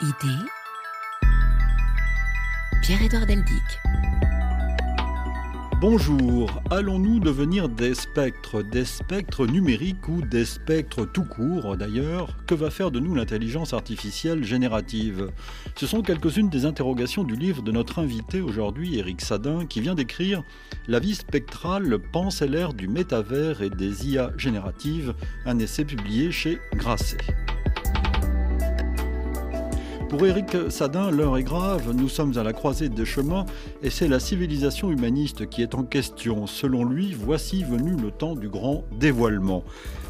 Idée Pierre-Édouard Deldic. Bonjour, allons-nous devenir des spectres, des spectres numériques ou des spectres tout court d'ailleurs? Que va faire de nous l'intelligence artificielle générative? Ce sont quelques-unes des interrogations du livre de notre invité aujourd'hui, Eric Sadin, qui vient d'écrire La vie spectrale pense l'ère du métavers et des IA génératives, un essai publié chez Grasset. Pour Éric Sadin, l'heure est grave, nous sommes à la croisée des chemins et c'est la civilisation humaniste qui est en question. Selon lui, voici venu le temps du grand dévoilement.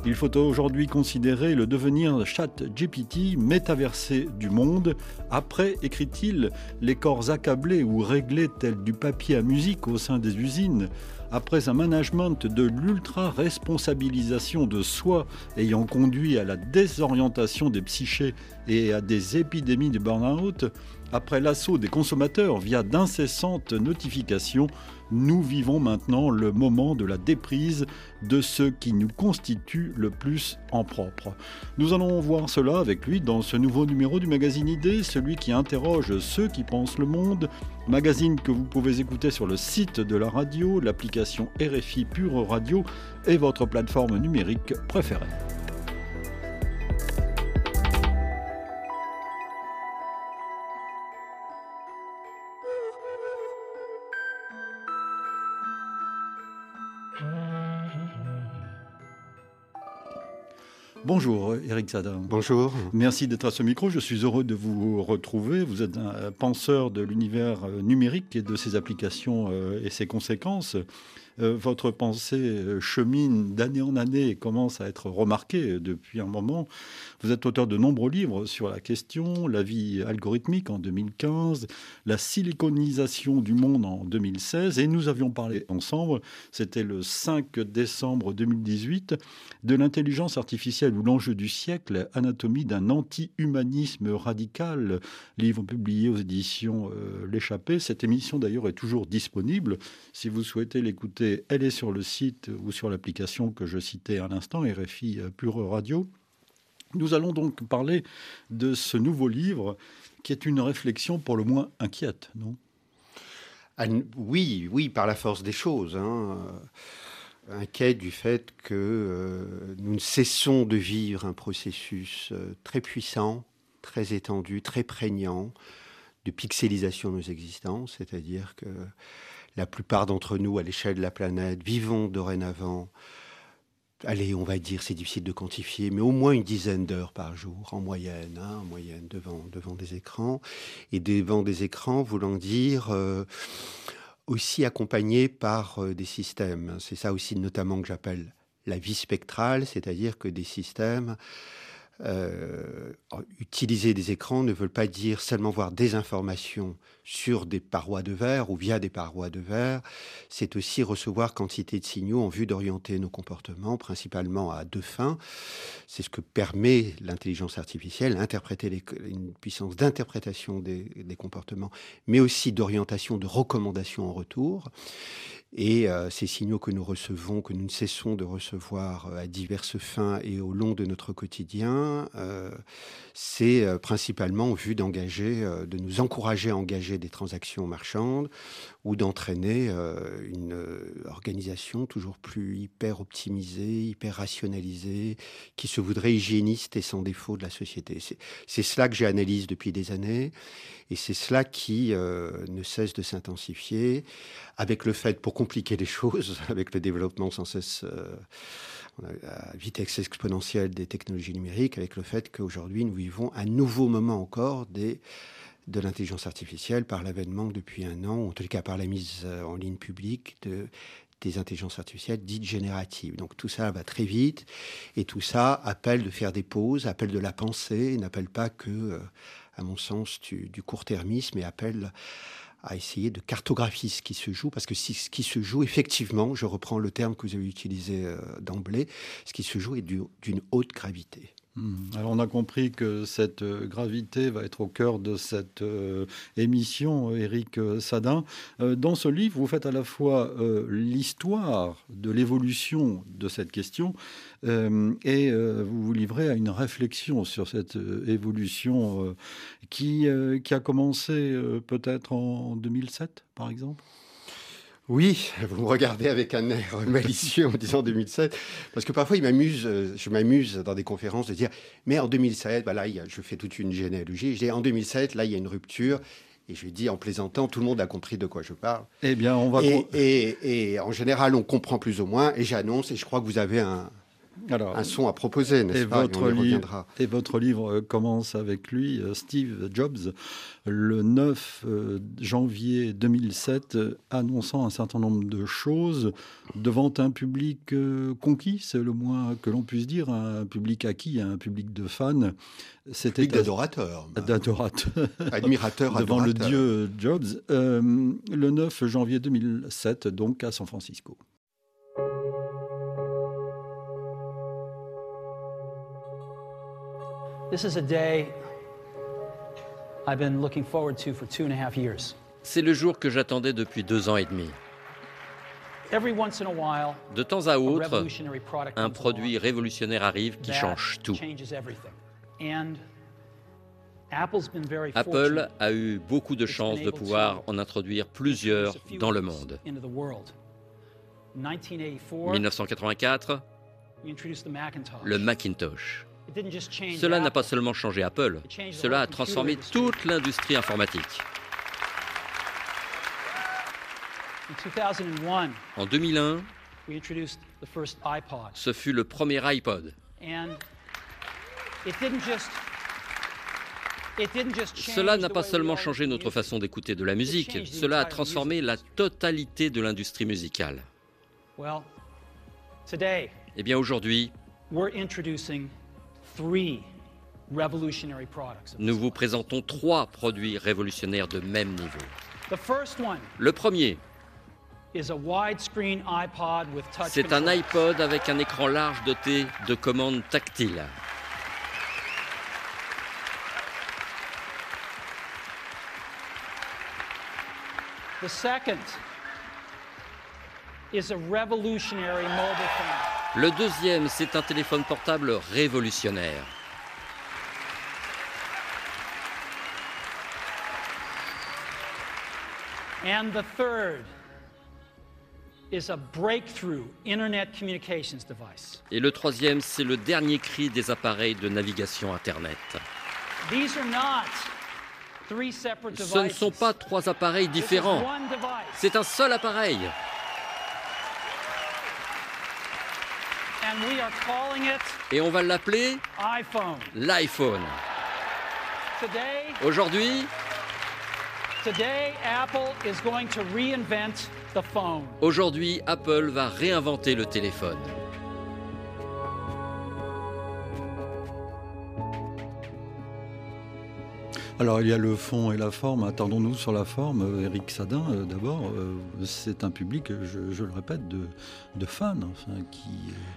Il faut aujourd'hui considérer le devenir chat GPT métaversé du monde. Après, écrit-il, les corps accablés ou réglés tels du papier à musique au sein des usines après un management de l'ultra-responsabilisation de soi ayant conduit à la désorientation des psychés et à des épidémies de burn-out, après l'assaut des consommateurs via d'incessantes notifications, nous vivons maintenant le moment de la déprise de ce qui nous constitue le plus en propre. Nous allons voir cela avec lui dans ce nouveau numéro du magazine Idée, celui qui interroge ceux qui pensent le monde, magazine que vous pouvez écouter sur le site de la radio, l'application RFI Pure Radio et votre plateforme numérique préférée. Bonjour Eric Sadin. Bonjour. Merci d'être à ce micro. Je suis heureux de vous retrouver. Vous êtes un penseur de l'univers euh, numérique et de ses applications euh, et ses conséquences. Euh, votre pensée euh, chemine d'année en année et commence à être remarquée depuis un moment. Vous êtes auteur de nombreux livres sur la question, la vie algorithmique en 2015, la siliconisation du monde en 2016, et nous avions parlé ensemble, c'était le 5 décembre 2018, de l'intelligence artificielle ou l'enjeu du siècle, anatomie d'un anti-humanisme radical, livre publié aux éditions euh, L'échappée. Cette émission d'ailleurs est toujours disponible si vous souhaitez l'écouter elle est sur le site ou sur l'application que je citais à l'instant, RFI euh, Pure Radio. Nous allons donc parler de ce nouveau livre qui est une réflexion pour le moins inquiète, non? Ah, Oui, oui, par la force des choses. Hein. Euh, inquiète du fait que euh, nous ne cessons de vivre un processus très puissant, très étendu, très prégnant de pixelisation de nos existences, c'est-à-dire que la plupart d'entre nous, à l'échelle de la planète, vivons dorénavant, allez, on va dire, c'est difficile de quantifier, mais au moins une dizaine d'heures par jour, en moyenne, hein, en moyenne, devant, devant des écrans. Et devant des écrans voulant dire euh, aussi accompagné par euh, des systèmes. C'est ça aussi notamment que j'appelle la vie spectrale, c'est-à-dire que des systèmes utiliser des écrans ne veut pas dire seulement voir des informations sur des parois de verre ou via des parois de verre, c'est aussi recevoir quantité de signaux en vue d'orienter nos comportements, principalement à deux fins. C'est ce que permet l'intelligence artificielle, interpréter une puissance d'interprétation des, des comportements, mais aussi d'orientation, de recommandation en retour. Et euh, ces signaux que nous recevons, que nous ne cessons de recevoir euh, à diverses fins et au long de notre quotidien, euh, c'est principalement en vue d'engager, de nous encourager à engager des transactions marchandes ou d'entraîner une organisation toujours plus hyper optimisée, hyper rationalisée, qui se voudrait hygiéniste et sans défaut de la société. C'est cela que j'analyse depuis des années et c'est cela qui ne cesse de s'intensifier avec le fait, pour compliquer les choses, avec le développement sans cesse euh, à vitesse exponentielle des technologies numériques, avec le fait qu'aujourd'hui nous vivons un nouveau moment encore des, de l'intelligence artificielle par l'avènement depuis un an, ou en tout cas par la mise en ligne publique de, des intelligences artificielles dites génératives. Donc tout ça va très vite et tout ça appelle de faire des pauses, appelle de la pensée, n'appelle pas que, euh, à mon sens, du, du court-termisme, mais appelle à essayer de cartographier ce qui se joue, parce que ce qui se joue, effectivement, je reprends le terme que vous avez utilisé euh, d'emblée, ce qui se joue est d'une haute gravité. Hmm. Alors on a compris que cette euh, gravité va être au cœur de cette euh, émission, Éric euh, Sadin. dans ce livre, vous faites à la fois l'histoire de l'évolution de cette question et vous vous livrez à une réflexion sur cette évolution qui, qui a commencé peut-être en 2007, par exemple? Oui, vous me regardez avec un air malicieux en disant 2007, parce que parfois il m'amuse, euh, je m'amuse dans des conférences de dire, mais en 2007, bah là, je fais toute une généalogie, je dis en 2007, là, il y a une rupture, et je dis en plaisantant, tout le monde a compris de quoi je parle. Eh bien, on va... Et, et en général, on comprend plus ou moins, et j'annonce, et je crois que vous avez un, alors, un son à proposer, n'est-ce pas votre, livre, et votre livre euh, commence avec lui, euh, Steve Jobs, le 9 euh, janvier 2007, annonçant un certain nombre de choses devant un public conquis, c'est le moins que l'on puisse dire, un public acquis, un public de fans. C'était public d'adorateurs. D'adorateurs. Admirateurs, Devant le dieu Jobs. le 9 janvier 2007, donc à San Francisco. C'est le jour que j'attendais depuis deux ans et demi. De temps à autre, un produit révolutionnaire arrive qui change tout. Apple a eu beaucoup de chance de pouvoir en introduire plusieurs dans le monde. 1984, le Macintosh. Cela n'a pas seulement changé Apple, cela a transformé toute l'industrie informatique. En 2001, ce fut le premier iPod. Cela n'a pas seulement changé notre façon d'écouter de la musique, cela a transformé la totalité de l'industrie musicale. Eh bien aujourd'hui, nous vous présentons trois produits révolutionnaires de même niveau. Le premier, c'est un iPod avec un écran large doté de commandes tactiles. The second is a revolutionary mobile phone. Le deuxième, c'est un téléphone portable révolutionnaire. And the third is a breakthrough internet communications device. Et le troisième, c'est le dernier cri des appareils de navigation Internet. These are not three separate Ce ne sont pas trois appareils différents. C'est un seul appareil. Et on va l'appeler l'iPhone. Aujourd'hui, Aujourd'hui, Apple va réinventer le téléphone. Alors il y a le fond et la forme. Attendons-nous sur la forme. Eric Sadin, euh, d'abord, euh, c'est un public, je, le répète, de, fans qui,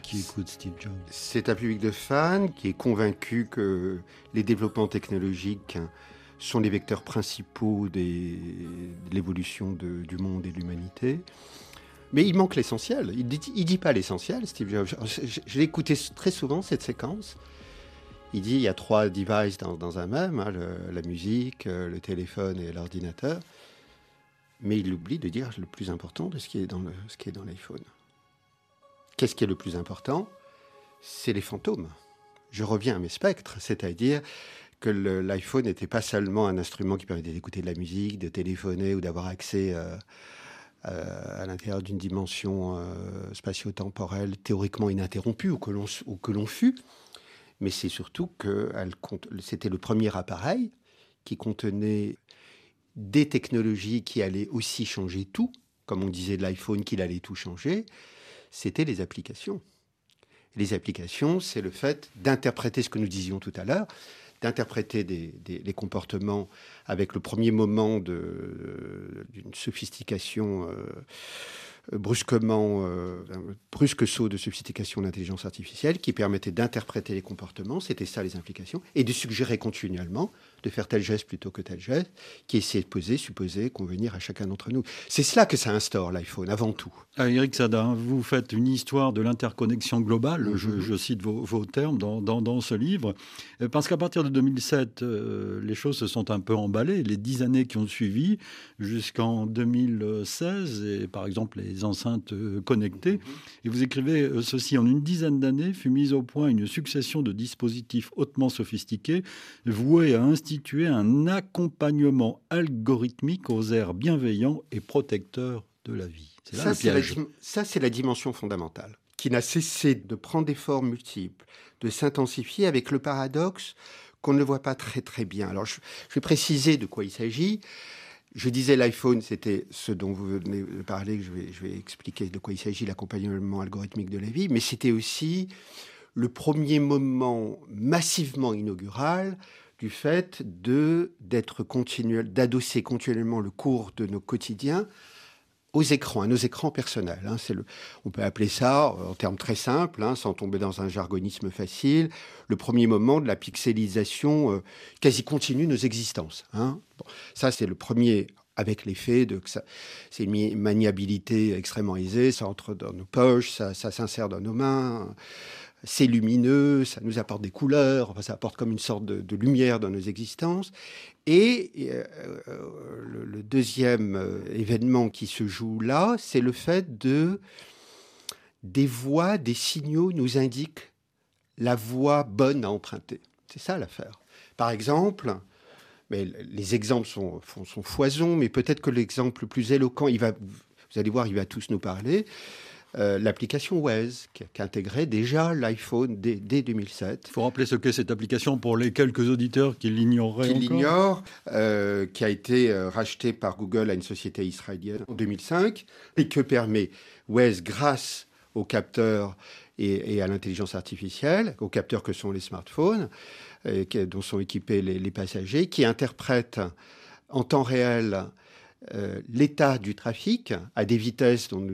qui écoutent Steve Jobs. C'est un public de fans qui est convaincu que les développements technologiques sont les vecteurs principaux de l'évolution du monde et de l'humanité. Mais il manque l'essentiel. Il ne dit, dit pas l'essentiel, Steve Jobs. Je, l'ai écouté très souvent, cette séquence. Il dit il y a trois devices dans, un même, hein, la musique, euh, le téléphone et l'ordinateur. Mais il oublie de dire le plus important de ce qui est dans l'iPhone. Qu'est-ce qui est le plus important? C'est les fantômes. Je reviens à mes spectres, c'est-à-dire que l'iPhone n'était pas seulement un instrument qui permettait d'écouter de la musique, de téléphoner ou d'avoir accès euh, euh, à l'intérieur d'une dimension spatio-temporelle théoriquement ininterrompue ou que l'on fut, mais c'est surtout que c'était le premier appareil qui contenait des technologies qui allaient aussi changer tout, comme on disait de l'iPhone qu'il allait tout changer, c'était les applications. Les applications, c'est le fait d'interpréter ce que nous disions tout à l'heure, d'interpréter des, comportements avec le premier moment d'une sophistication euh, brusquement un brusque saut de sophistication d'intelligence artificielle qui permettait d'interpréter les comportements, c'était ça les implications, et de suggérer continuellement de faire tel geste plutôt que tel geste, qui essayait de poser, supposer, convenir à chacun d'entre nous. C'est cela que ça instaure l'iPhone, avant tout. Ah, Eric Sadin, vous faites une histoire de l'interconnexion globale, je, mhm. cite vos, termes dans, dans, ce livre, euh, parce qu'à partir de 2007, euh, les choses se sont un peu emballées. Les dix années qui ont suivi, jusqu'en 2016, et par exemple les enceintes euh, connectées, mhm. et vous écrivez ceci, en une dizaine d'années fut mise au point une succession de dispositifs hautement sophistiqués, voués à instituer un accompagnement algorithmique aux airs bienveillants et protecteurs de la vie. ça, c'est la dimension fondamentale, qui n'a cessé de prendre des formes multiples, de s'intensifier avec le paradoxe qu'on ne voit pas très très bien. Alors je, vais préciser de quoi il s'agit. Je disais l'iPhone, c'était ce dont vous venez de parler, je vais, je vais expliquer de quoi il s'agit, l'accompagnement algorithmique de la vie, mais c'était aussi le premier moment massivement inaugural du fait d'être continuel, d'adosser continuellement le cours de nos quotidiens aux écrans, à nos écrans personnels. Hein. on peut appeler ça, en termes très simples, hein, sans tomber dans un jargonisme facile, le premier moment de la pixelisation euh, quasi continue de nos existences. Hein. ça, c'est le premier avec l'effet de que ça, c'est une maniabilité extrêmement aisée, ça entre dans nos poches, ça s'insère dans nos mains c'est lumineux, ça nous apporte des couleurs, ça apporte comme une sorte de, lumière dans nos existences. Et euh, euh, le, deuxième euh, événement qui se joue là, c'est le fait de des voix, des signaux nous indiquent la voie bonne à emprunter. C'est ça l'affaire. Par exemple, mais les exemples sont, sont foison, mais peut-être que l'exemple le plus éloquent, il va, vous allez voir, il va tous nous parler. Euh, l'application Waze, qui, a intégré déjà l'iPhone dès, 2007. Il faut rappeler ce qu'est cette application pour les quelques auditeurs qui l'ignoreraient Qui l'ignorent, euh, qui a été euh, rachetée par Google à une société israélienne en 2005, et que permet Waze grâce aux capteurs et, à l'intelligence artificielle, aux capteurs que sont les smartphones, dont sont équipés les, les passagers, qui interprètent en temps réel euh, l'état du trafic à des vitesses dont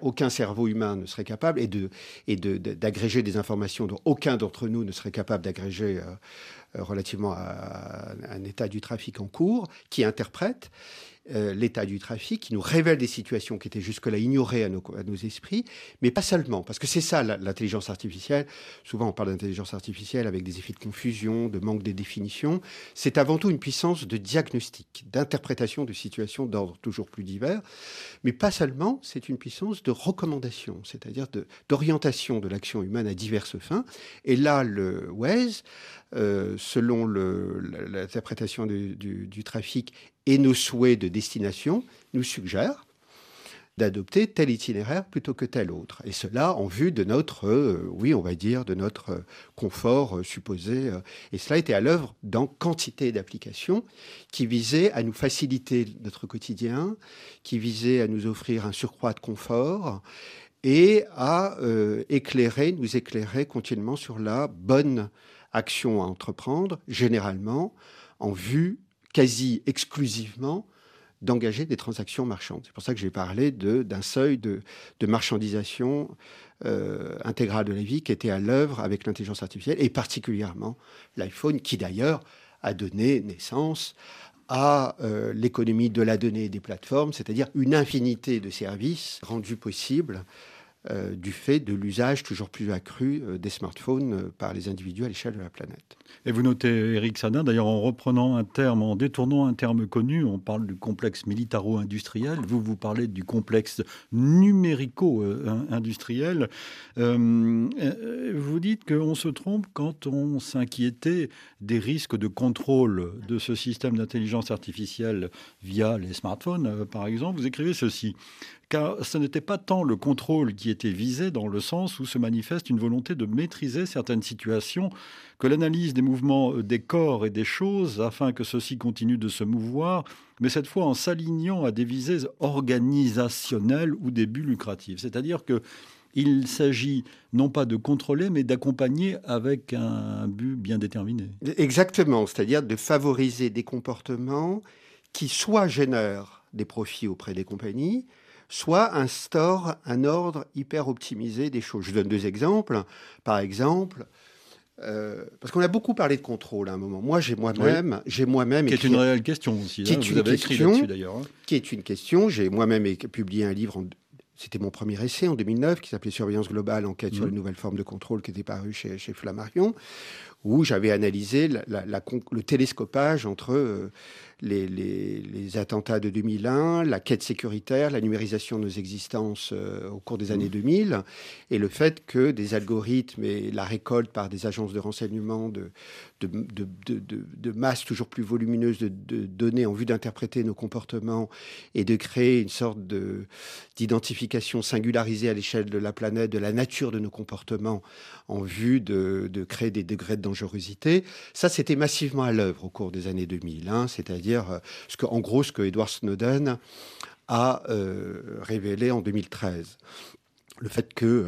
aucun cerveau humain ne serait capable et de d'agréger des informations dont aucun d'entre nous ne serait capable d'agréger euh, relativement à, un état du trafic en cours, qui interprète euh, l'état du trafic, qui nous révèle des situations qui étaient jusque-là ignorées à nos, esprits, mais pas seulement, parce que c'est ça l'intelligence artificielle. Souvent, on parle d'intelligence artificielle avec des effets de confusion, de manque de définition. C'est avant tout une puissance de diagnostic, d'interprétation de situations d'ordre toujours plus divers, mais pas seulement, c'est une puissance de recommandation, c'est-à-dire d'orientation de, l'action humaine à diverses fins. Et là, le Waze, euh, selon l'interprétation du, du trafic et nos souhaits de destination nous suggèrent d'adopter tel itinéraire plutôt que tel autre. Et cela en vue de notre, euh, oui, on va dire, de notre confort euh, supposé. Euh. et cela était à l'œuvre dans quantité d'applications qui visaient à nous faciliter notre quotidien, qui visaient à nous offrir un surcroît de confort et à éclairer, nous éclairer continuellement sur la bonne action à entreprendre, généralement en vue quasi exclusivement d'engager des transactions marchandes. C'est pour ça que j'ai parlé d'un seuil de, marchandisation euh, intégrale de la vie qui était à l'œuvre avec l'intelligence artificielle et particulièrement l'iPhone qui d'ailleurs a donné naissance à euh, l'économie de la donnée des plateformes, c'est-à-dire une infinité de services rendus possibles euh, du fait de l'usage toujours plus accru euh, des smartphones euh, par les individus à l'échelle de la planète. Et vous notez, Eric Sadin, d'ailleurs en reprenant un terme, en détournant un terme connu, on parle du complexe militaro-industriel, vous vous parlez du complexe numérico-industriel. vous dites qu'on se trompe quand on s'inquiétait des risques de contrôle de ce système d'intelligence artificielle via les smartphones, par exemple. Vous écrivez ceci car ce n'était pas tant le contrôle qui était visé dans le sens où se manifeste une volonté de maîtriser certaines situations que l'analyse des mouvements euh, des corps et des choses afin que ceux-ci continuent de se mouvoir, mais cette fois en s'alignant à des visées organisationnelles ou des buts lucratifs. C'est-à-dire que il s'agit non pas de contrôler, mais d'accompagner avec un but bien déterminé. Exactement, c'est-à-dire de favoriser des comportements qui soit génèrent des profits auprès des compagnies, soit instaure un ordre hyper optimisé des choses. Je donne deux exemples. Par exemple, euh, parce qu'on a beaucoup parlé de contrôle à un moment. Moi, j'ai moi-même, j'ai moi-même qui est une réelle question aussi. Qui hein, est une question, d'ailleurs. Hein. Qui est une question. J'ai moi-même publié un livre. c'était mon premier essai en 2009 qui s'appelait Surveillance globale, enquête sur mmh. les nouvelles formes de contrôle, qui était paru chez, chez Flammarion, où j'avais analysé le télescopage entre euh, les, attentats de 2001, la quête sécuritaire, la numérisation de nos existences euh, au cours des années 2000, mmh. et le fait que des algorithmes et la récolte par des agences de renseignement de, de, de, de masses toujours plus volumineuses de, données en vue d'interpréter nos comportements et de créer une sorte d'identification singularisée à l'échelle de la planète de la nature de nos comportements en vue de, créer des degrés de dangerosité, ça c'était massivement à l'œuvre au cours des années 2000, hein, c'est-à-dire c'est-à-dire euh, ce que, en gros, ce que Edward Snowden a euh, révélé en 2013 le fait que, euh,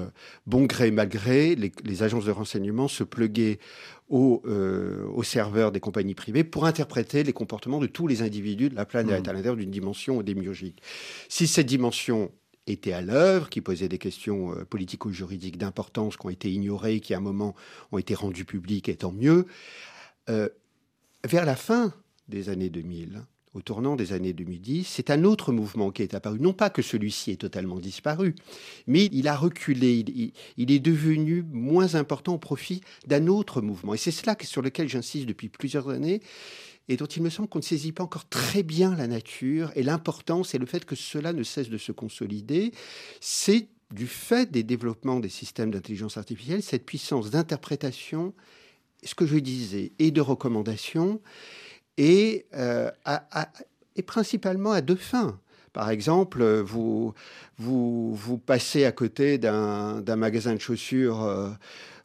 bon gré mal gré, les, agences de renseignement se pluguaient aux, serveurs des compagnies privées pour interpréter les comportements de tous les individus de la planète mmh. à l'intérieur d'une dimension démiurgique. Si cette dimension était à l'œuvre, qui posait des questions politico-juridiques d'importance qui ont été ignorées, qui à un moment ont été rendues publiques, et tant mieux, vers la fin des années 2000, au tournant des années 2010, c'est un autre mouvement qui est apparu. Non pas que celui-ci est totalement disparu, mais il a reculé, il, est devenu moins important au profit d'un autre mouvement. Et c'est cela sur lequel j'insiste depuis plusieurs années et dont il me semble qu'on ne saisit pas encore très bien la nature et l'importance et le fait que cela ne cesse de se consolider. C'est du fait des développements des systèmes d'intelligence artificielle, cette puissance d'interprétation, ce que je disais, et de recommandation, et, euh, et principalement à deux fins. Par exemple, vous passez à côté d'un magasin de chaussures euh,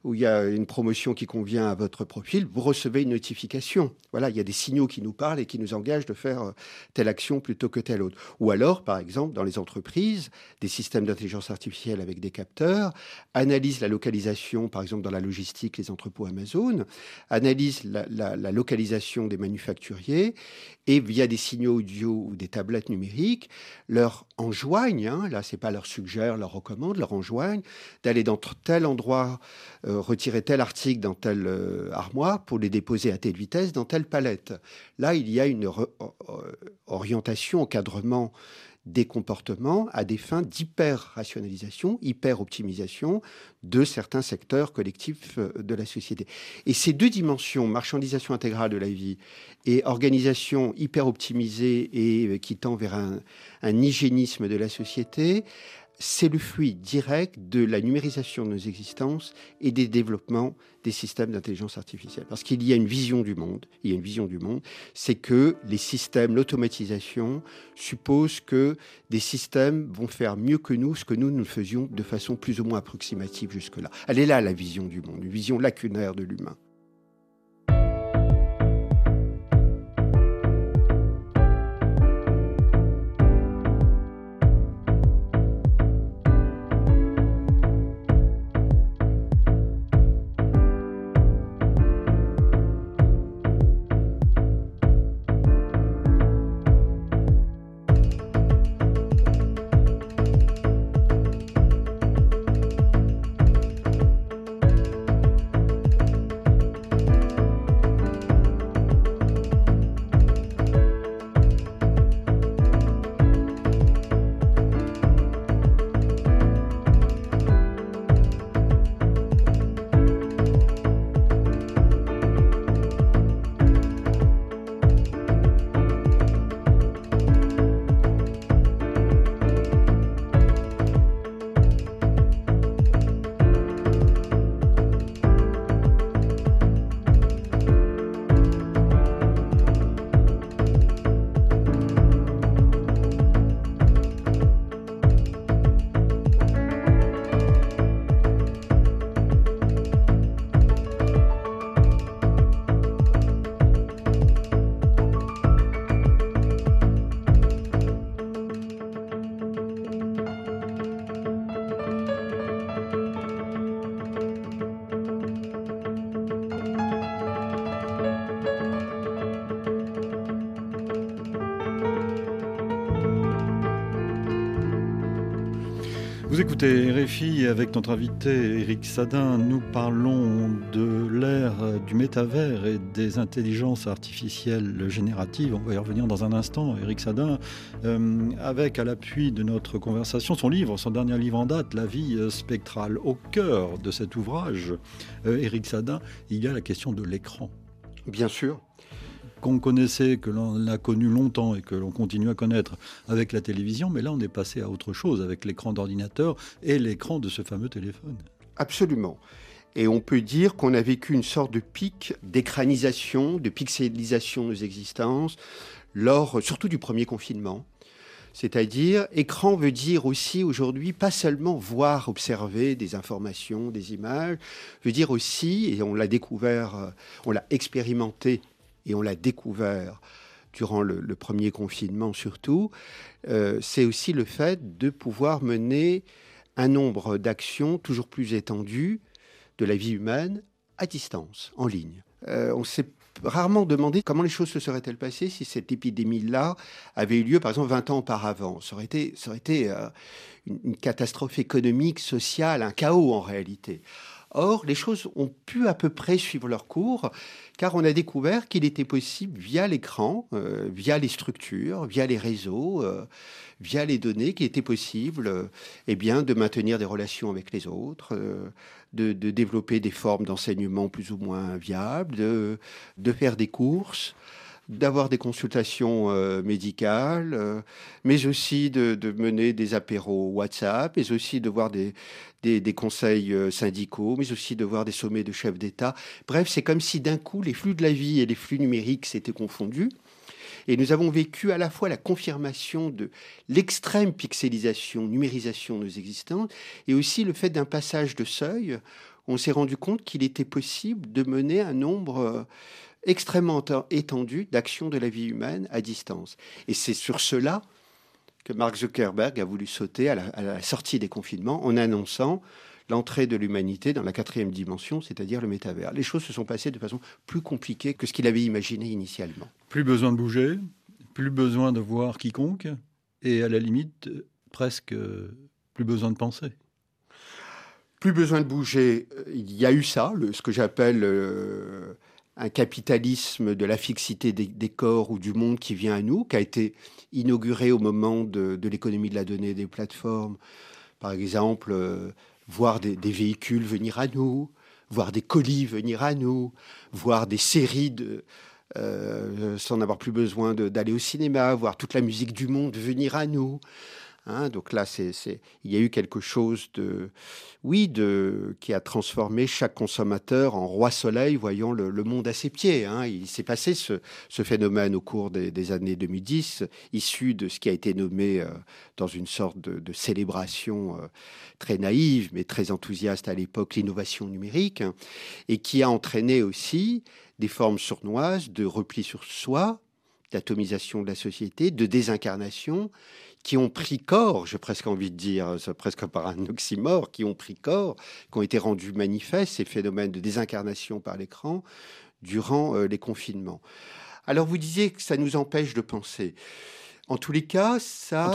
où il y a une promotion qui convient à votre profil, vous recevez une notification. Voilà, il y a des signaux qui nous parlent et qui nous engagent de faire euh, telle action plutôt que telle autre. Ou alors, par exemple, dans les entreprises, des systèmes d'intelligence artificielle avec des capteurs analysent la localisation, par exemple dans la logistique, les entrepôts Amazon, analysent la, localisation des manufacturiers et via des signaux audio ou des tablettes numériques, leur enjoignent, hein, là c'est pas leur suggère, leur recommande, leur enjoignent d'aller dans tel endroit euh, retirer tel article dans telle euh, armoire pour les déposer à telle vitesse dans telle palette. Là, il y a une orientation, encadrement des comportements à des fins d'hyper-rationalisation, hyper-optimisation de certains secteurs collectifs euh, de la société. Et ces deux dimensions, marchandisation intégrale de la vie et organisation hyper-optimisée et qui tend vers un, un hygiénisme de la société, c'est le fruit direct de la numérisation de nos existences et des développements des systèmes d'intelligence artificielle. Parce qu'il y a une vision du monde, il y a une vision du monde, c'est que les systèmes, l'automatisation suppose que des systèmes vont faire mieux que nous ce que nous nous faisions de façon plus ou moins approximative jusque-là. Elle est là la vision du monde, une vision lacunaire de l'humain. Vous écoutez RFI avec notre invité Eric Sadin. Nous parlons de l'ère du métavers et des intelligences artificielles génératives. On va y revenir dans un instant. Eric Sadin, euh, avec à l'appui de notre conversation son livre, son dernier livre en date, La vie spectrale. Au cœur de cet ouvrage, Eric euh, Sadin, il y a la question de l'écran. Bien sûr qu'on connaissait, que l'on a connu longtemps et que l'on continue à connaître avec la télévision, mais là on est passé à autre chose avec l'écran d'ordinateur et l'écran de ce fameux téléphone. Absolument. Et on peut dire qu'on a vécu une sorte de pic d'écranisation, de pixelisation de nos existences, lors surtout du premier confinement. C'est-à-dire, écran veut dire aussi aujourd'hui pas seulement voir, observer des informations, des images, veut dire aussi, et on l'a découvert, euh, on l'a expérimenté et on l'a découvert durant le, premier confinement surtout, euh, c'est aussi le fait de pouvoir mener un nombre d'actions toujours plus étendues de la vie humaine à distance, en ligne. Euh, on s'est rarement demandé comment les choses se seraient-elles passées si cette épidémie-là avait eu lieu, par exemple, 20 ans auparavant. Ça aurait été, ça aurait été euh, une catastrophe économique, sociale, un chaos en réalité. Or, les choses ont pu à peu près suivre leur cours, car on a découvert qu'il était possible, via l'écran, euh, via les structures, via les réseaux, euh, via les données, qu'il était possible euh, eh bien, de maintenir des relations avec les autres, de, développer des formes d'enseignement plus ou moins viables, de, de faire des courses d'avoir des consultations médicales, mais aussi de, mener des apéros WhatsApp, mais aussi de voir des, des, conseils euh, syndicaux, mais aussi de voir des sommets de chefs d'État. Bref, c'est comme si d'un coup les flux de la vie et les flux numériques s'étaient confondus. Et nous avons vécu à la fois la confirmation de l'extrême pixelisation, numérisation de nos existences, et aussi le fait d'un passage de seuil. On s'est rendu compte qu'il était possible de mener un nombre euh, extrêmement étendu d'actions de la vie humaine à distance. Et c'est sur cela que Mark Zuckerberg a voulu sauter à la, sortie des confinements en annonçant l'entrée de l'humanité dans la quatrième dimension, c'est-à-dire le métavers. Les choses se sont passées de façon plus compliquée que ce qu'il avait imaginé initialement. Plus besoin de bouger, plus besoin de voir quiconque, et à la limite, presque plus besoin de penser. Plus besoin de bouger, il y a eu ça, ce que j'appelle euh, un capitalisme de la fixité des, corps ou du monde qui vient à nous, qui a été inauguré au moment de, l'économie de la donnée des plateformes. Par exemple, euh, voir des, véhicules venir à nous, voir des colis venir à nous, voir des séries euh, sans avoir plus besoin d'aller au cinéma, voir toute la musique du monde venir à nous. Hein, donc là, il y a eu quelque chose de, oui, de, qui a transformé chaque consommateur en roi soleil, voyant le, monde à ses pieds. Hein. Il s'est passé ce, phénomène au cours des, années 2010, issu de ce qui a été nommé euh, dans une sorte de, célébration euh, très naïve, mais très enthousiaste à l'époque, l'innovation numérique, et qui a entraîné aussi des formes sournoises de repli sur soi, d'atomisation de la société, de désincarnation, qui ont pris corps, j'ai presque envie de dire, c'est presque par un oxymore, qui ont pris corps, qui ont été rendus manifestes, ces phénomènes de désincarnation par l'écran, durant euh, les confinements. Alors vous disiez que ça nous empêche de penser. En tous les cas, ça...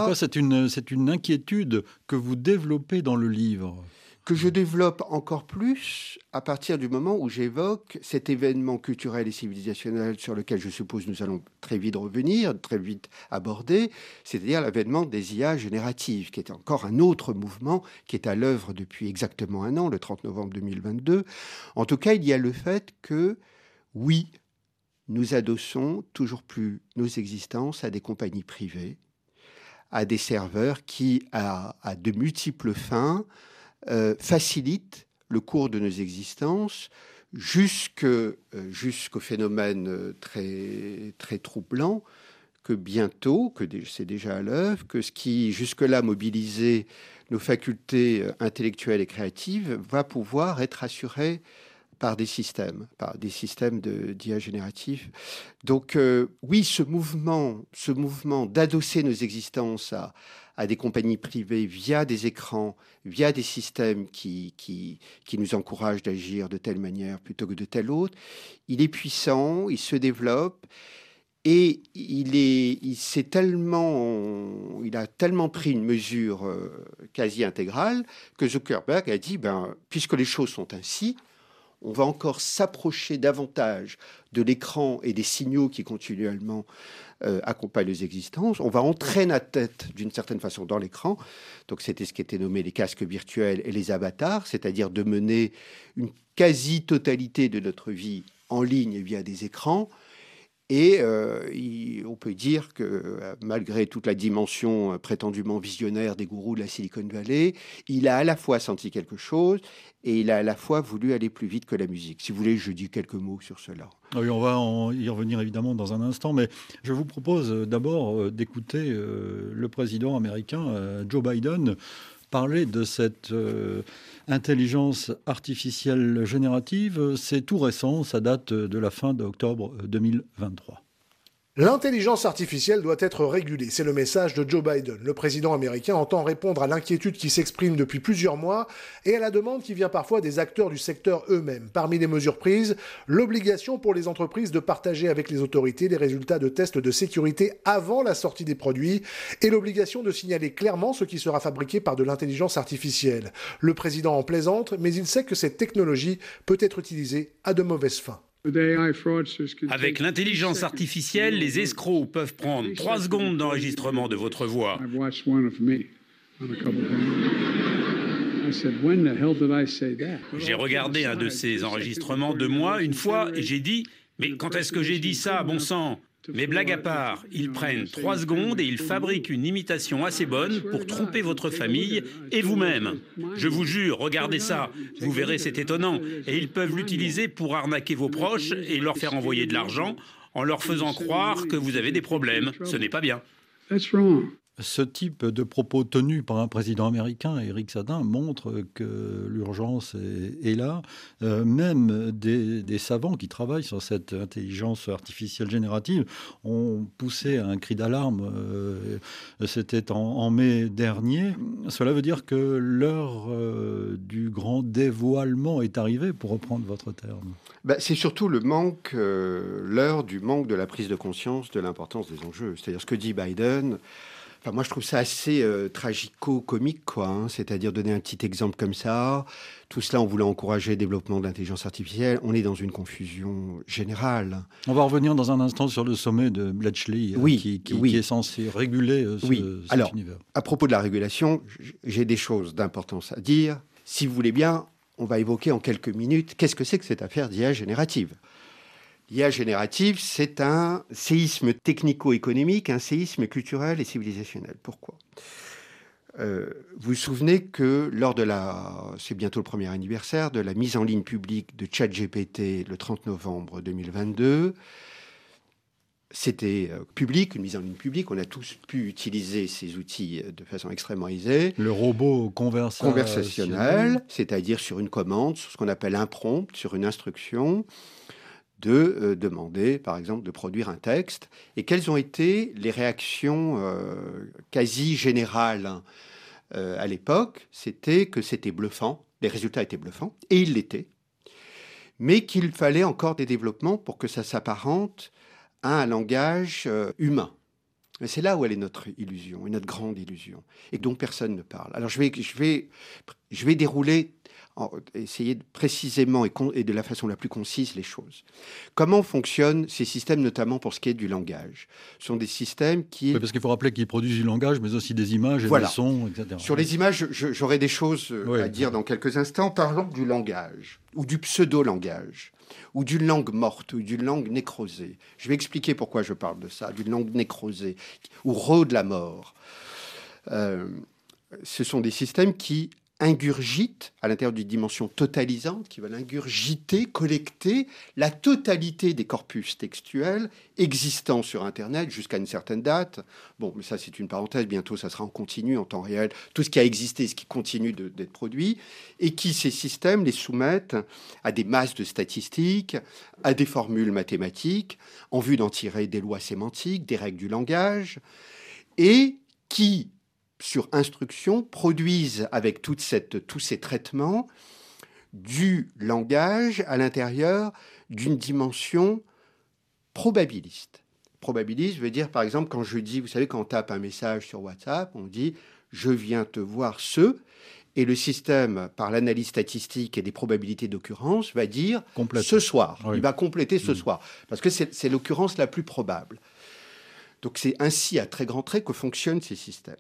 C'est une inquiétude que vous développez dans le livre que je développe encore plus à partir du moment où j'évoque cet événement culturel et civilisationnel sur lequel je suppose nous allons très vite revenir, très vite aborder, c'est-à-dire l'avènement des IA génératives, qui est encore un autre mouvement qui est à l'œuvre depuis exactement un an, le 30 novembre 2022. En tout cas, il y a le fait que, oui, nous adossons toujours plus nos existences à des compagnies privées, à des serveurs qui, à, à de multiples fins, euh, facilite le cours de nos existences euh, jusqu'au phénomène euh, très, très troublant que bientôt, que c'est déjà à l'œuvre, que ce qui jusque-là mobilisait nos facultés intellectuelles et créatives va pouvoir être assuré par des systèmes, par des systèmes de d'IA génératifs. Donc oui, ce mouvement, ce mouvement d'adosser nos existences à, à des compagnies privées via des écrans, via des systèmes qui, qui, qui nous encouragent d'agir de telle manière plutôt que de telle autre. Il est puissant, il se développe. Et il, est, il, tellement, il a tellement pris une mesure euh, quasi intégrale que Zuckerberg a dit, ben, puisque les choses sont ainsi, on va encore s'approcher davantage de l'écran et des signaux qui continuellement euh, accompagnent les existences. On va entrer la tête d'une certaine façon dans l'écran. Donc c'était ce qui était nommé les casques virtuels et les avatars, c'est-à-dire de mener une quasi-totalité de notre vie en ligne via des écrans et euh, on peut dire que euh, malgré toute la dimension euh, prétendument visionnaire des gourous de la Silicon Valley, il a à la fois senti quelque chose et il a à la fois voulu aller plus vite que la musique. Si vous voulez, je dis quelques mots sur cela. Ah oui, on va y revenir évidemment dans un instant, mais je vous propose d'abord d'écouter le président américain Joe Biden parler de cette intelligence artificielle générative. C'est tout récent, ça date de la fin d'octobre 2023. L'intelligence artificielle doit être régulée, c'est le message de Joe Biden. Le président américain entend répondre à l'inquiétude qui s'exprime depuis plusieurs mois et à la demande qui vient parfois des acteurs du secteur eux-mêmes. Parmi les mesures prises, l'obligation pour les entreprises de partager avec les autorités les résultats de tests de sécurité avant la sortie des produits et l'obligation de signaler clairement ce qui sera fabriqué par de l'intelligence artificielle. Le président en plaisante, mais il sait que cette technologie peut être utilisée à de mauvaises fins. Avec l'intelligence artificielle, les escrocs peuvent prendre trois secondes d'enregistrement de votre voix. J'ai regardé un de ces enregistrements de moi une fois et j'ai dit, mais quand est-ce que j'ai dit ça, bon sang? Mais blague à part, ils prennent trois secondes et ils fabriquent une imitation assez bonne pour tromper votre famille et vous-même. Je vous jure, regardez ça, vous verrez, c'est étonnant. Et ils peuvent l'utiliser pour arnaquer vos proches et leur faire envoyer de l'argent en leur faisant croire que vous avez des problèmes. Ce n'est pas bien ce type de propos tenus par un président américain, Eric Sadin, montre que l'urgence est, là. Euh, même des, savants qui travaillent sur cette intelligence artificielle générative ont poussé un cri d'alarme. Euh, c'était en, mai dernier. Cela veut dire que l'heure euh, du grand dévoilement est arrivée, pour reprendre votre terme. Bah, c'est surtout le manque, l'heure du manque de la prise de conscience de l'importance des enjeux. C'est-à-dire ce que dit Biden moi, je trouve ça assez euh, tragico-comique, quoi. Hein. C'est-à-dire donner un petit exemple comme ça. Tout cela, on voulait encourager le développement de l'intelligence artificielle. On est dans une confusion générale. On va revenir dans un instant sur le sommet de Bletchley, euh, qui, est censé réguler euh, ce, oui. cet Alors, univers. À propos de la régulation, j'ai des choses d'importance à dire. Si vous voulez bien, on va évoquer en quelques minutes qu'est-ce que c'est que cette affaire d'IA générative. L'IA générative, c'est un séisme technico-économique, un séisme culturel et civilisationnel. Pourquoi? Euh, vous vous souvenez que lors de la, c'est bientôt le premier anniversaire, de la mise en ligne publique de ChatGPT le 30 novembre 2022, c'était euh, public, une mise en ligne publique. On a tous pu utiliser ces outils de façon extrêmement aisée. Le robot conversationnel, c'est-à-dire sur une commande, sur ce qu'on appelle un prompt, sur une instruction de euh, demander, par exemple, de produire un texte, et quelles ont été les réactions euh, quasi générales euh, à l'époque? C'était que c'était bluffant, les résultats étaient bluffants, et ils l'étaient, mais qu'il fallait encore des développements pour que ça s'apparente à un langage humain. C'est là où elle est notre illusion, et notre grande illusion, et dont personne ne parle. Alors je vais, je vais, je vais dérouler essayer précisément et, de la façon la plus concise les choses. Comment fonctionnent ces systèmes, notamment pour ce qui est du langage? Ce sont des systèmes qui... parce qu'il faut rappeler qu'ils produisent du langage, mais aussi des images et des sons, etc. Sur les images, j'aurai des choses euh, à dire dans quelques instants. Parlons du langage, ou du pseudo-langage, ou d'une langue morte, ou d'une langue nécrosée. Je vais expliquer pourquoi je parle de ça, d'une langue nécrosée, ou rôde la mort. Euh, ce sont des systèmes qui ingurgite, à l'intérieur d'une dimension totalisante, qui va ingurgiter, collecter la totalité des corpus textuels existants sur Internet jusqu'à une certaine date. Bon, mais ça c'est une parenthèse, bientôt ça sera en continu, en temps réel, tout ce qui a existé, ce qui continue d'être produit, et qui, ces systèmes, les soumettent à des masses de statistiques, à des formules mathématiques, en vue d'en tirer des lois sémantiques, des règles du langage, et qui sur instruction, produisent avec toute cette, tous ces traitements du langage à l'intérieur d'une dimension probabiliste. probabiliste veut dire, par exemple, quand je dis, vous savez, quand on tape un message sur WhatsApp, on dit je viens te voir ce, et le système, par l'analyse statistique et des probabilités d'occurrence, va dire ce soir. Il va compléter ce mmh. soir, parce que c'est l'occurrence la plus probable. Donc c'est ainsi, à très grands traits, que fonctionnent ces systèmes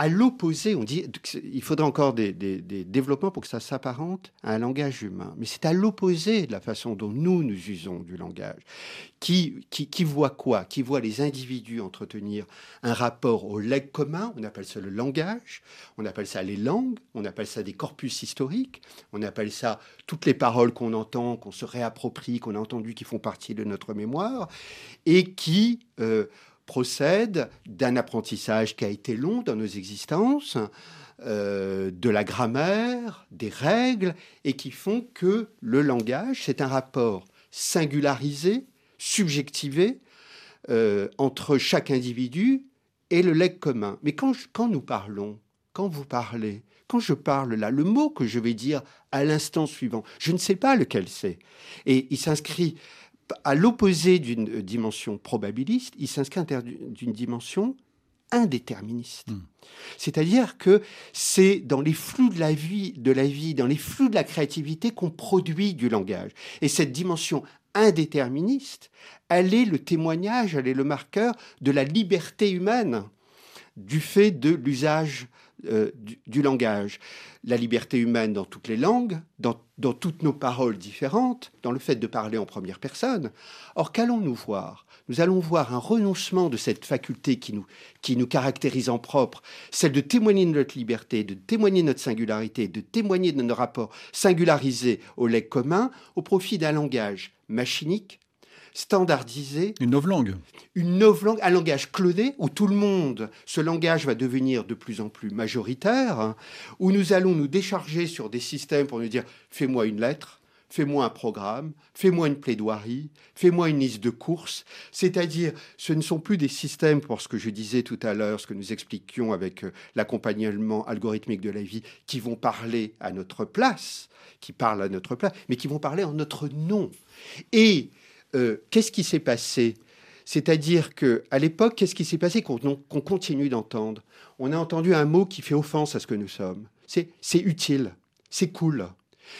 à l'opposé, on dit il faudrait encore des, développements pour que ça s'apparente à un langage humain. Mais c'est à l'opposé de la façon dont nous, nous usons du langage. Qui, voit quoi? Qui voit les individus entretenir un rapport au legs commun, on appelle ça le langage, on appelle ça les langues, on appelle ça des corpus historiques, on appelle ça toutes les paroles qu'on entend, qu'on se réapproprie, qu'on a entendues, qui font partie de notre mémoire, et qui... Euh, procède d'un apprentissage qui a été long dans nos existences, euh, de la grammaire, des règles, et qui font que le langage, c'est un rapport singularisé, subjectivé, euh, entre chaque individu et le legs commun. Mais quand, quand nous parlons, quand vous parlez, quand je parle là, le mot que je vais dire à l'instant suivant, je ne sais pas lequel c'est. Et il s'inscrit à l'opposé d'une dimension probabiliste, il s'inscrit d'une dimension indéterministe. Hmm. C'est-à-dire que c'est dans les flux de la vie, de la vie, dans les flux de la créativité qu'on produit du langage. Et cette dimension indéterministe, elle est le témoignage, elle est le marqueur de la liberté humaine du fait de l'usage euh, du, langage. La liberté humaine dans toutes les langues, dans, toutes nos paroles différentes, dans le fait de parler en première personne. Or, qu'allons-nous voir? Nous allons voir un renoncement de cette faculté qui nous, qui nous caractérise en propre, celle de témoigner de notre liberté, de témoigner de notre singularité, de témoigner de nos rapports singularisés au legs commun, au profit d'un langage machinique, standardisé. Une novlangue. Une novlangue, un langage cloné où tout le monde, ce langage va devenir de plus en plus majoritaire, hein, où nous allons nous décharger sur des systèmes pour nous dire fais-moi une lettre, fais-moi un programme, fais-moi une plaidoirie, fais-moi une liste de courses. C'est-à-dire, ce ne sont plus des systèmes, pour ce que je disais tout à l'heure, ce que nous expliquions avec euh, l'accompagnement algorithmique de la vie, qui vont parler à notre place, qui parlent à notre place, mais qui vont parler en notre nom. Et euh, qu'est-ce qui s'est passé? C'est-à-dire que à l'époque, qu'est-ce qui s'est passé qu'on continue d'entendre? On a entendu un mot qui fait offense à ce que nous sommes. C'est utile, c'est cool.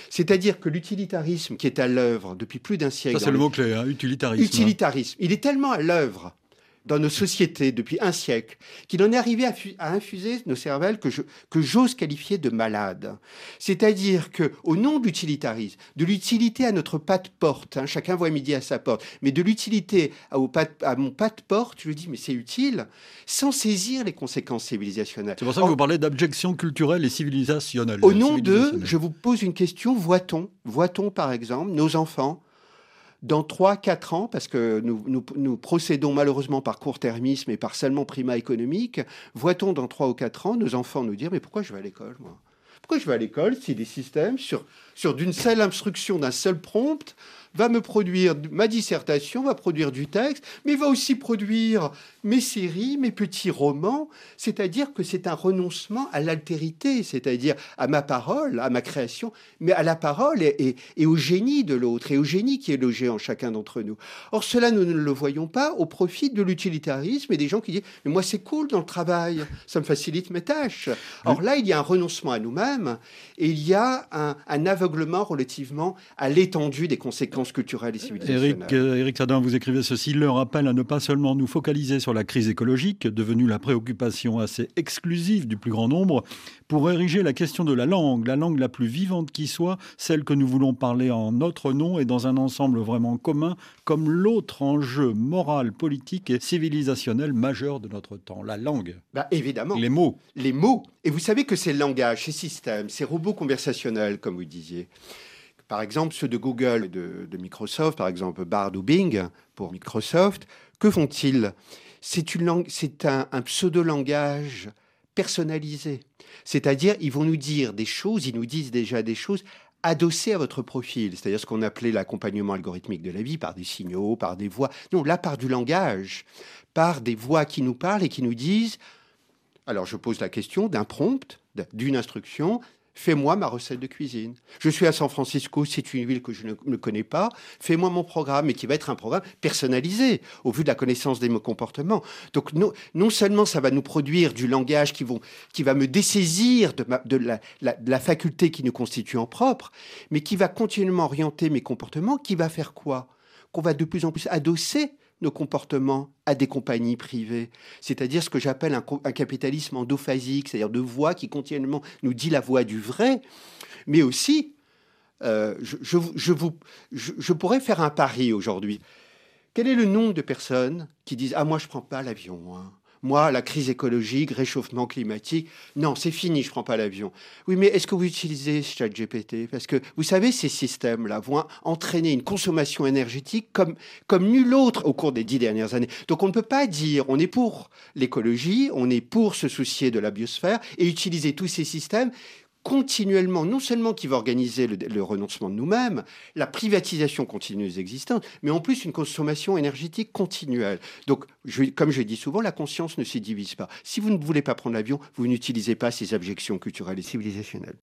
C'est-à-dire que l'utilitarisme qui est à l'œuvre depuis plus d'un siècle. Ça, c'est le mot-clé, hein, utilitarisme. Utilitarisme. Il est tellement à l'œuvre dans nos sociétés depuis un siècle, qu'il en est arrivé à, infuser nos cervelles que, que j'ose qualifier de malades. C'est-à-dire que, au nom de l'utilitarisme, de l'utilité à notre pas de porte, hein, chacun voit midi à sa porte, mais de l'utilité à, à, mon pas de porte, je dis mais c'est utile, sans saisir les conséquences civilisationnelles. C'est pour ça que vous parlez d'abjection culturelle et civilisationnelle. Au nom de, je vous pose une question, voit-on, voit-on par exemple nos enfants dans 3-4 ans, parce que nous, procédons malheureusement par court-termisme et par seulement prima économique, voit-on dans 3 ou 4 ans nos enfants nous dire Mais pourquoi je vais à l'école, moi? Pourquoi je vais à l'école si des systèmes, sur, sur d'une seule instruction, d'un seul prompt, va me produire ma dissertation, va produire du texte, mais va aussi produire mes séries, mes petits romans. C'est-à-dire que c'est un renoncement à l'altérité, c'est-à-dire à ma parole, à ma création, mais à la parole et, au génie de l'autre, et au génie qui est logé en chacun d'entre nous. Or, cela, nous ne le voyons pas au profit de l'utilitarisme et des gens qui disent Mais moi, c'est cool dans le travail, ça me facilite mes tâches. Or là, il y a un renoncement à nous-mêmes et il y a un, aveuglement relativement à l'étendue des conséquences culturelle et civilisationnelle. Éric, Sadin, vous écrivez ceci leur appelle à ne pas seulement nous focaliser sur la crise écologique, devenue la préoccupation assez exclusive du plus grand nombre, pour ériger la question de la langue, la langue la plus vivante qui soit, celle que nous voulons parler en notre nom et dans un ensemble vraiment commun, comme l'autre enjeu moral, politique et civilisationnel majeur de notre temps, la langue. Bah, évidemment. Les mots. Les mots. Et vous savez que ces langages, ces systèmes, ces robots conversationnels, comme vous disiez, par exemple, ceux de Google et de, Microsoft, par exemple Bard ou Bing pour Microsoft, que font-ils? C'est un, un pseudo-langage personnalisé. C'est-à-dire, ils vont nous dire des choses, ils nous disent déjà des choses adossées à votre profil, c'est-à-dire ce qu'on appelait l'accompagnement algorithmique de la vie par des signaux, par des voix. Non, là, par du langage, par des voix qui nous parlent et qui nous disent. Alors, je pose la question d'un prompt, d'une instruction Fais-moi ma recette de cuisine. Je suis à San Francisco, c'est une ville que je ne, connais pas. Fais-moi mon programme, et qui va être un programme personnalisé au vu de la connaissance des comportements. Donc non, seulement ça va nous produire du langage qui, va me dessaisir de, de, la, de la faculté qui nous constitue en propre, mais qui va continuellement orienter mes comportements, qui va faire quoi? Qu'on va de plus en plus adosser nos comportements à des compagnies privées, c'est-à-dire ce que j'appelle un, capitalisme endophasique, c'est-à-dire de voix qui continuellement nous dit la voix du vrai, mais aussi, euh, je, vous, je, pourrais faire un pari aujourd'hui. Quel est le nombre de personnes qui disent Ah, moi, je prends pas l'avion hein? Moi, la crise écologique, réchauffement climatique, non, c'est fini, je ne prends pas l'avion. Oui, mais est-ce que vous utilisez ChatGPT? Parce que vous savez, ces systèmes-là vont entraîner une consommation énergétique comme, comme nul autre au cours des dix dernières années. Donc on ne peut pas dire on est pour l'écologie, on est pour se soucier de la biosphère et utiliser tous ces systèmes continuellement, non seulement qui va organiser le, renoncement de nous-mêmes, la privatisation continue existante, mais en plus une consommation énergétique continuelle. Donc, comme je dis souvent, la conscience ne se divise pas. Si vous ne voulez pas prendre l'avion, vous n'utilisez pas ces objections culturelles et civilisationnelles.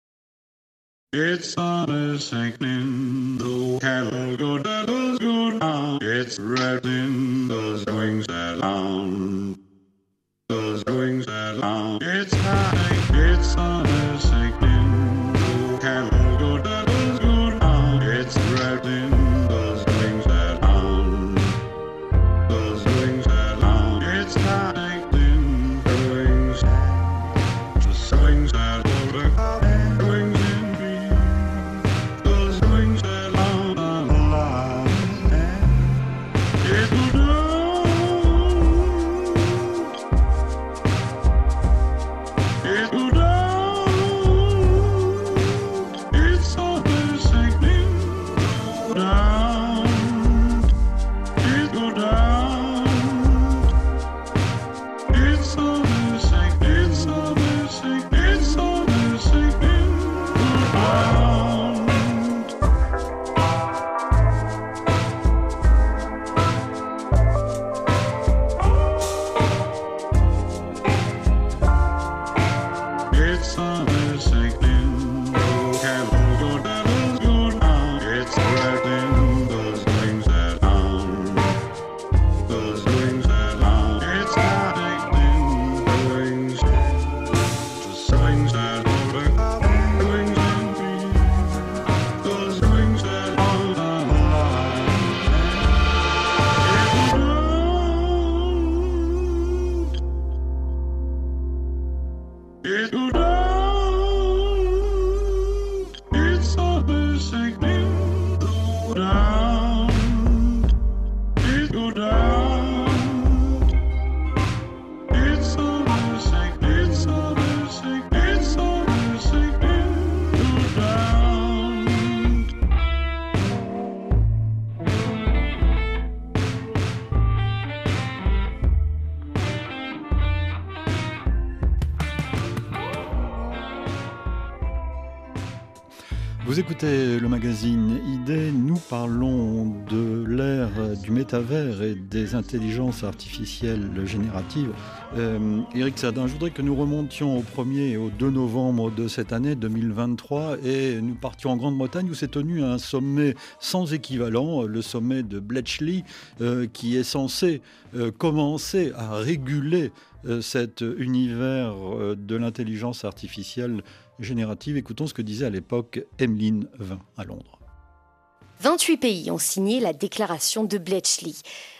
Écoutez le magazine ID, nous parlons de l'ère du métavers et des intelligences artificielles génératives. Euh, Eric Sadin, je voudrais que nous remontions au 1er et au 2 novembre de cette année 2023 et nous partions en Grande-Bretagne où s'est tenu un sommet sans équivalent, le sommet de Bletchley, euh, qui est censé euh, commencer à réguler cet univers de l'intelligence artificielle générative. Écoutons ce que disait à l'époque Emeline Vin à Londres. 28 pays ont signé la déclaration de Bletchley.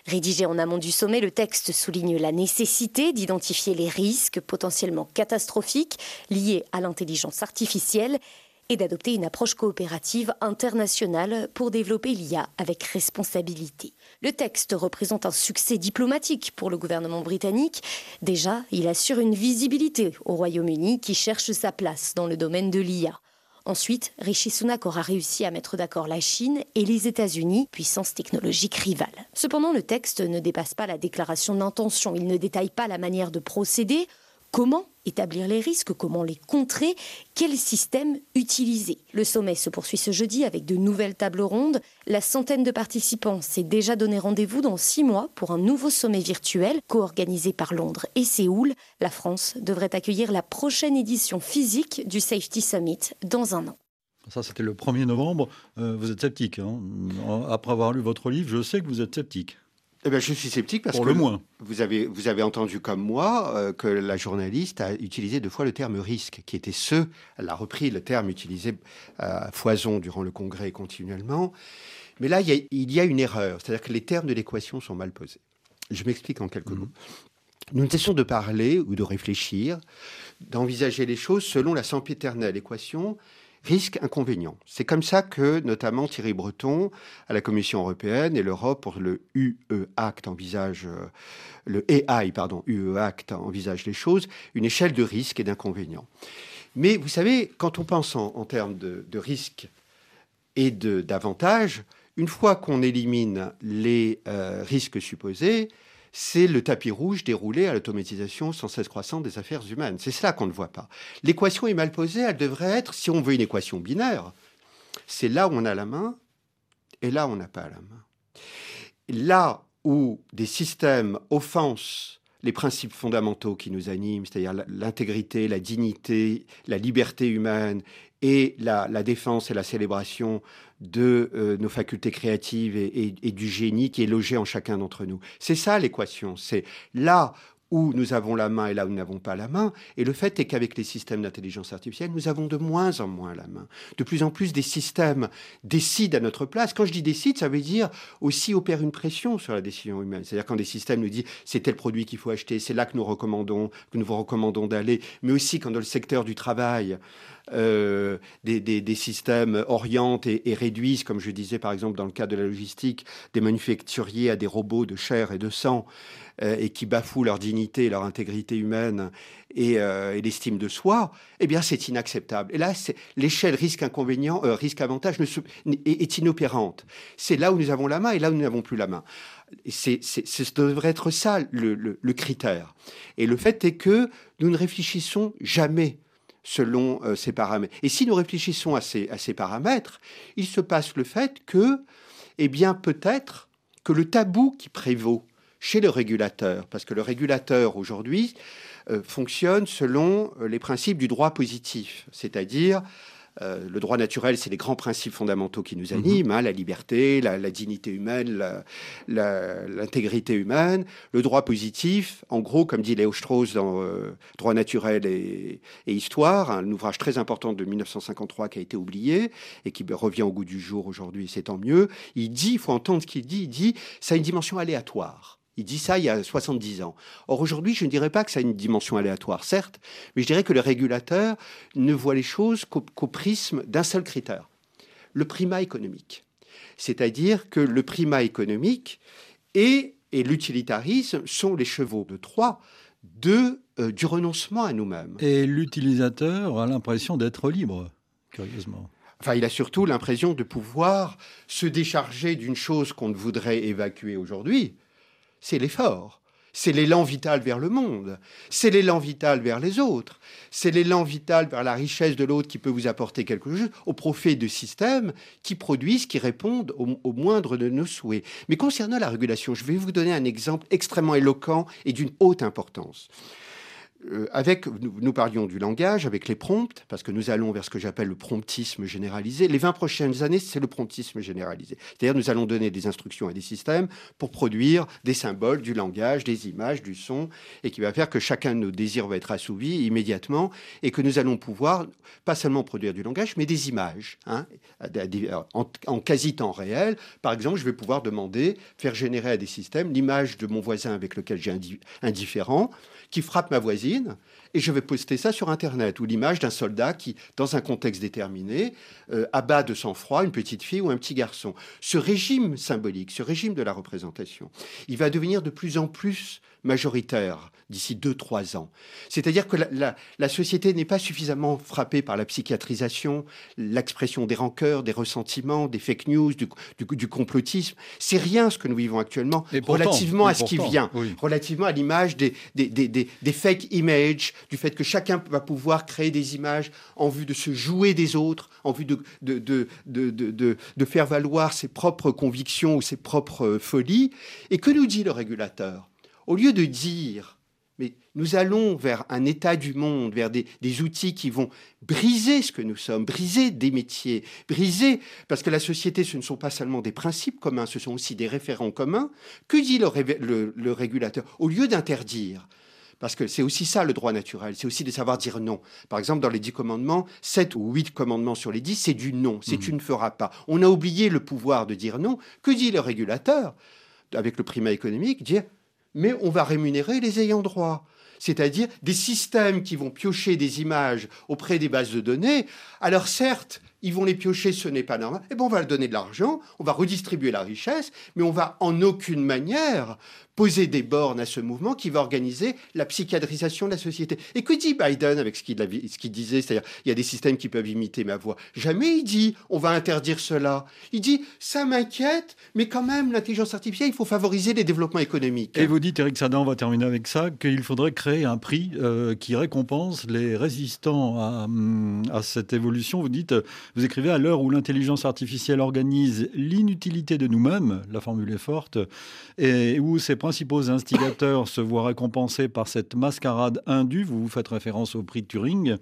Rédigé en amont du sommet, le texte souligne la nécessité d'identifier les risques potentiellement catastrophiques liés à l'intelligence artificielle et d'adopter une approche coopérative internationale pour développer l'IA avec responsabilité. Le texte représente un succès diplomatique pour le gouvernement britannique. Déjà, il assure une visibilité au Royaume-Uni qui cherche sa place dans le domaine de l'IA. Ensuite, Rishi Sunak aura réussi à mettre d'accord la Chine et les États-Unis, puissance technologique rivale. Cependant, le texte ne dépasse pas la déclaration d'intention. Il ne détaille pas la manière de procéder, comment établir les risques, comment les contrer, quel système utiliser. Le sommet se poursuit ce jeudi avec de nouvelles tables rondes. La centaine de participants s'est déjà donné rendez-vous dans six mois pour un nouveau sommet virtuel co-organisé par Londres et Séoul. La France devrait accueillir la prochaine édition physique du Safety Summit dans un an. Ça, c'était le 1er novembre. Euh, vous êtes sceptique. Hein Après avoir lu votre livre, je sais que vous êtes sceptique. Eh ben, je suis sceptique parce Pour que le moins. Vous, avez, vous avez entendu comme moi euh, que la journaliste a utilisé deux fois le terme risque, qui était ce, elle a repris le terme utilisé à foison durant le congrès continuellement. Mais là, il y a, il y a une erreur, c'est-à-dire que les termes de l'équation sont mal posés. Je m'explique en quelques mmh. mots. Nous ne cessons de parler ou de réfléchir, d'envisager les choses selon la sempiternelle équation risque-inconvénient. C'est comme ça que, notamment, Thierry Breton, à la Commission européenne et l'Europe, pour le UE Act, envisage, euh, Act envisage les choses, une échelle de risque et d'inconvénients. Mais vous savez, quand on pense en, termes de, de risque et d'avantages, une fois qu'on élimine les euh, risques supposés, c'est le tapis rouge déroulé à l'automatisation sans cesse croissante des affaires humaines. C'est cela qu'on ne voit pas. L'équation est mal posée, elle devrait être, si on veut une équation binaire, c'est là où on a la main et là où on n'a pas la main. Là où des systèmes offensent les principes fondamentaux qui nous animent, c'est-à-dire l'intégrité, la dignité, la liberté humaine et la, défense et la célébration de euh, nos facultés créatives et, du génie qui est logé en chacun d'entre nous. C'est ça l'équation. C'est là où nous avons la main et là où nous n'avons pas la main. Et le fait est qu'avec les systèmes d'intelligence artificielle, nous avons de moins en moins la main. De plus en plus, des systèmes décident à notre place. Quand je dis décide, ça veut dire aussi opère une pression sur la décision humaine. C'est-à-dire quand des systèmes nous disent c'est tel produit qu'il faut acheter, c'est là que nous recommandons, que nous vous recommandons d'aller, mais aussi quand dans le secteur du travail, euh, des, systèmes orientent et, réduisent, comme je disais par exemple dans le cas de la logistique, des manufacturiers à des robots de chair et de sang, euh, et qui bafouent leur dignité, leur intégrité humaine et, euh, l'estime de soi, eh bien c'est inacceptable. Et là, l'échelle risque-inconvénient, risque-avantage est, inopérante. C'est là où nous avons la main et là où nous n'avons plus la main. C'est, ce devrait être ça le, critère. Et le fait est que nous ne réfléchissons jamais selon euh, ces paramètres. Et si nous réfléchissons à ces, paramètres, il se passe le fait que, eh bien, peut-être que le tabou qui prévaut chez le régulateur, parce que le régulateur aujourd'hui euh, fonctionne selon les principes du droit positif, c'est-à-dire euh, le droit naturel, c'est les grands principes fondamentaux qui nous animent, mhm. hein, la liberté, la, dignité humaine, l'intégrité humaine. Le droit positif, en gros, comme dit Léo Strauss dans euh, Droit naturel et, histoire, un ouvrage très important de 1953 qui a été oublié et qui revient au goût du jour aujourd'hui, c'est tant mieux. Il dit, il faut entendre ce qu'il dit, il dit, ça a une dimension aléatoire. Il dit ça il y a 70 ans. Or, aujourd'hui, je ne dirais pas que ça a une dimension aléatoire, certes, mais je dirais que le régulateur ne voit les choses qu'au prisme d'un seul critère, le primat économique. C'est-à-dire que le primat économique et, et l'utilitarisme sont les chevaux de Troie de, euh, du renoncement à nous-mêmes. Et l'utilisateur a l'impression d'être libre, curieusement. Enfin, il a surtout l'impression de pouvoir se décharger d'une chose qu'on ne voudrait évacuer aujourd'hui, c'est l'effort. C'est l'élan vital vers le monde. C'est l'élan vital vers les autres. C'est l'élan vital vers la richesse de l'autre qui peut vous apporter quelque chose au profit de systèmes qui produisent, qui répondent au, moindre de nos souhaits. Mais concernant la régulation, je vais vous donner un exemple extrêmement éloquent et d'une haute importance. Euh, avec, nous, parlions du langage, avec les prompts, parce que nous allons vers ce que j'appelle le promptisme généralisé. Les 20 prochaines années, c'est le promptisme généralisé. C'est-à-dire, nous allons donner des instructions à des systèmes pour produire des symboles, du langage, des images, du son, et qui va faire que chacun de nos désirs va être assouvi immédiatement, et que nous allons pouvoir, pas seulement produire du langage, mais des images, hein, en, quasi-temps réel. Par exemple, je vais pouvoir demander, faire générer à des systèmes l'image de mon voisin avec lequel j'ai indifférent, qui frappe ma voisine, et je vais poster ça sur Internet, ou l'image d'un soldat qui, dans un contexte déterminé, euh, abat de sang-froid une petite fille ou un petit garçon. Ce régime symbolique, ce régime de la représentation, il va devenir de plus en plus majoritaire d'ici 2-3 ans. C'est-à-dire que la, société n'est pas suffisamment frappée par la psychiatrisation, l'expression des rancœurs, des ressentiments, des fake news, du, du, complotisme. C'est rien ce que nous vivons actuellement relativement à ce qui vient, relativement à l'image des, des, des, des, fake images du fait que chacun va pouvoir créer des images en vue de se jouer des autres, en vue de, de, de, de faire valoir ses propres convictions ou ses propres folies. Et que nous dit le régulateur? Au lieu de dire mais nous allons vers un état du monde, vers des, outils qui vont briser ce que nous sommes, briser des métiers, briser, parce que la société, ce ne sont pas seulement des principes communs, ce sont aussi des référents communs. Que dit le, régulateur? Au lieu d'interdire, parce que c'est aussi ça le droit naturel, c'est aussi de savoir dire non. Par exemple, dans les dix commandements, sept ou huit commandements sur les dix, c'est du non, c'est mmh. tu ne feras pas. On a oublié le pouvoir de dire non. Que dit le régulateur avec le primat économique? Dire mais on va rémunérer les ayants droit c'est-à-dire des systèmes qui vont piocher des images auprès des bases de données. Alors certes, ils vont les piocher, ce n'est pas normal. Et eh bon, on va leur donner de l'argent, on va redistribuer la richesse, mais on va en aucune manière poser des bornes à ce mouvement qui va organiser la psychiatrisation de la société. Et que dit Biden avec ce qu'il disait, c'est-à-dire il y a des systèmes qui peuvent imiter ma voix. Jamais il dit on va interdire cela. Il dit ça m'inquiète, mais quand même l'intelligence artificielle, il faut favoriser les développements économiques. Et vous dites, Eric Sadan, on va terminer avec ça, qu'il faudrait créer un prix euh, qui récompense les résistants à, hum, à cette évolution. Vous dites, vous écrivez à l'heure où l'intelligence artificielle organise l'inutilité de nous-mêmes, la formule est forte, et où c'est principaux instigateurs se voient récompensés par cette mascarade indue, vous vous faites référence au prix Turing,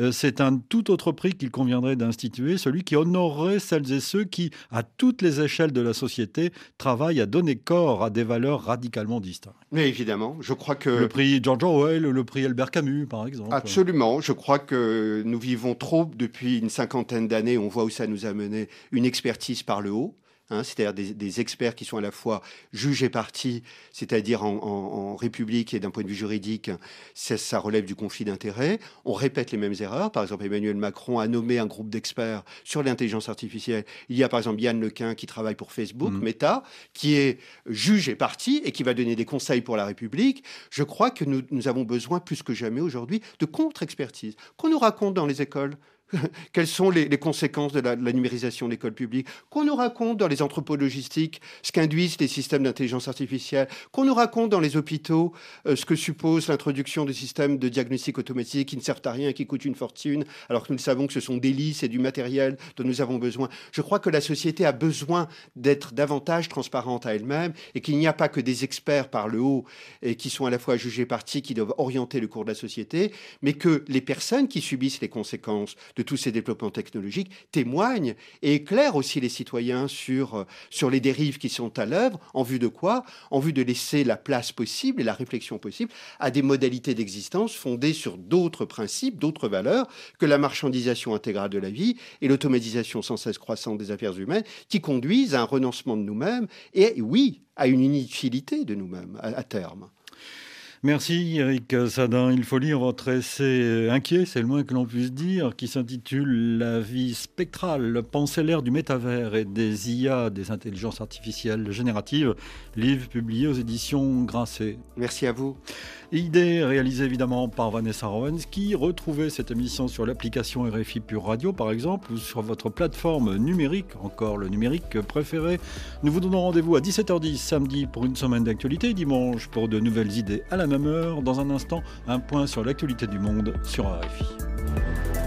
euh, c'est un tout autre prix qu'il conviendrait d'instituer, celui qui honorerait celles et ceux qui, à toutes les échelles de la société, travaillent à donner corps à des valeurs radicalement distinctes. Mais évidemment, je crois que... Le prix George Orwell, le prix Albert Camus, par exemple. Absolument, je crois que nous vivons trop depuis une cinquantaine d'années, on voit où ça nous a mené, une expertise par le haut. Hein, c'est-à-dire des, experts qui sont à la fois juges et partis, c'est-à-dire en, République et d'un point de vue juridique, ça, relève du conflit d'intérêts. On répète les mêmes erreurs. Par exemple, Emmanuel Macron a nommé un groupe d'experts sur l'intelligence artificielle. Il y a par exemple Yann Lequin qui travaille pour Facebook, mmh. Meta, qui est juge et parti et qui va donner des conseils pour la République. Je crois que nous, nous avons besoin plus que jamais aujourd'hui de contre-expertise qu'on nous raconte dans les écoles quelles sont les, conséquences de la, numérisation de l'école publique, qu'on nous raconte dans les entrepôts logistiques ce qu'induisent les systèmes d'intelligence artificielle, qu'on nous raconte dans les hôpitaux euh, ce que suppose l'introduction de systèmes de diagnostic automatique qui ne servent à rien, qui coûtent une fortune, alors que nous savons que ce sont des lits, et du matériel dont nous avons besoin. Je crois que la société a besoin d'être davantage transparente à elle-même et qu'il n'y a pas que des experts par le haut et qui sont à la fois jugés partis, qui doivent orienter le cours de la société, mais que les personnes qui subissent les conséquences de tous ces développements technologiques témoignent et éclairent aussi les citoyens sur, euh, sur les dérives qui sont à l'œuvre, en vue de quoi? En vue de laisser la place possible et la réflexion possible à des modalités d'existence fondées sur d'autres principes, d'autres valeurs que la marchandisation intégrale de la vie et l'automatisation sans cesse croissante des affaires humaines qui conduisent à un renoncement de nous-mêmes et, oui, à une inutilité de nous-mêmes à terme. Merci Eric Sadin. Il faut lire votre essai inquiet, c'est le moins que l'on puisse dire, qui s'intitule La vie spectrale, penser l'ère du métavers et des IA, des intelligences artificielles génératives, livre publié aux éditions Grasset. Merci à vous. Idée réalisée évidemment par Vanessa Rowensky. Retrouvez cette émission sur l'application RFI Pure Radio par exemple ou sur votre plateforme numérique, encore le numérique préféré. Nous vous donnons rendez-vous à 17h10 samedi pour une semaine d'actualité, dimanche pour de nouvelles idées à la même heure. Dans un instant, un point sur l'actualité du monde sur RFI.